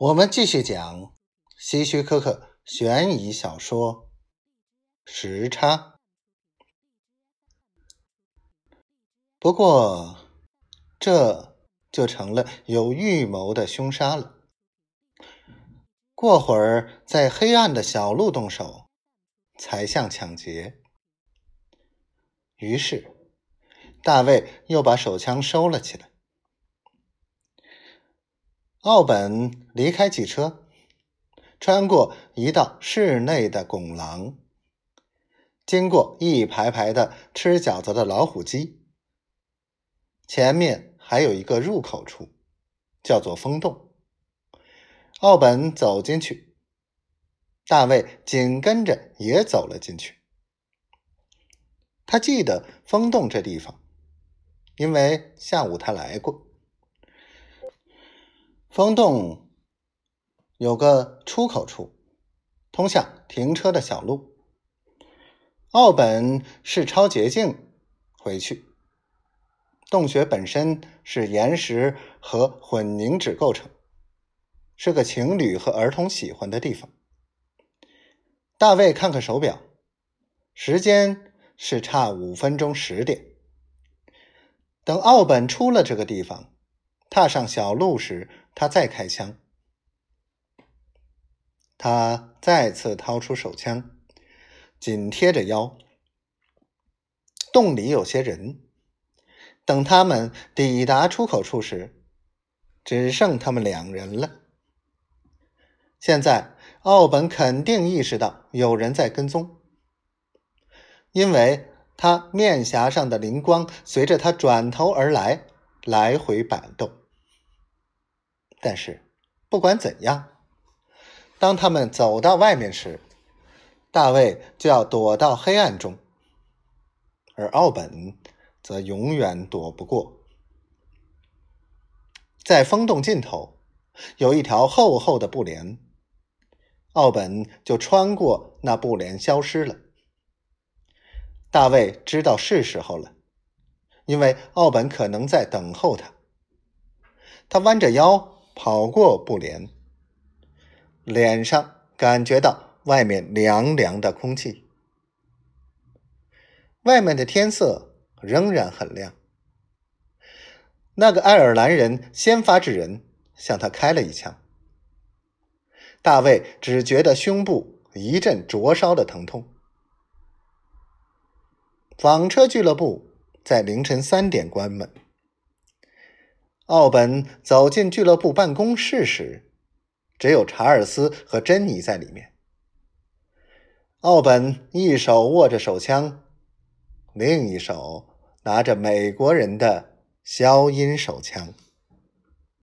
我们继续讲希区柯克悬疑小说《时差》。不过，这就成了有预谋的凶杀了。过会儿在黑暗的小路动手，才像抢劫。于是，大卫又把手枪收了起来。奥本离开汽车，穿过一道室内的拱廊，经过一排排的吃饺子的老虎机，前面还有一个入口处，叫做风洞。奥本走进去，大卫紧跟着也走了进去。他记得风洞这地方，因为下午他来过。风洞有个出口处，通向停车的小路。奥本是抄捷径回去。洞穴本身是岩石和混凝土构成，是个情侣和儿童喜欢的地方。大卫看看手表，时间是差五分钟十点。等奥本出了这个地方，踏上小路时。他再开枪，他再次掏出手枪，紧贴着腰。洞里有些人，等他们抵达出口处时，只剩他们两人了。现在，奥本肯定意识到有人在跟踪，因为他面颊上的灵光随着他转头而来来回摆动。但是，不管怎样，当他们走到外面时，大卫就要躲到黑暗中，而奥本则永远躲不过。在风洞尽头有一条厚厚的布帘，奥本就穿过那布帘消失了。大卫知道是时候了，因为奥本可能在等候他。他弯着腰。跑过布帘，脸上感觉到外面凉凉的空气。外面的天色仍然很亮。那个爱尔兰人先发制人，向他开了一枪。大卫只觉得胸部一阵灼烧的疼痛。纺车俱乐部在凌晨三点关门。奥本走进俱乐部办公室时，只有查尔斯和珍妮在里面。奥本一手握着手枪，另一手拿着美国人的消音手枪。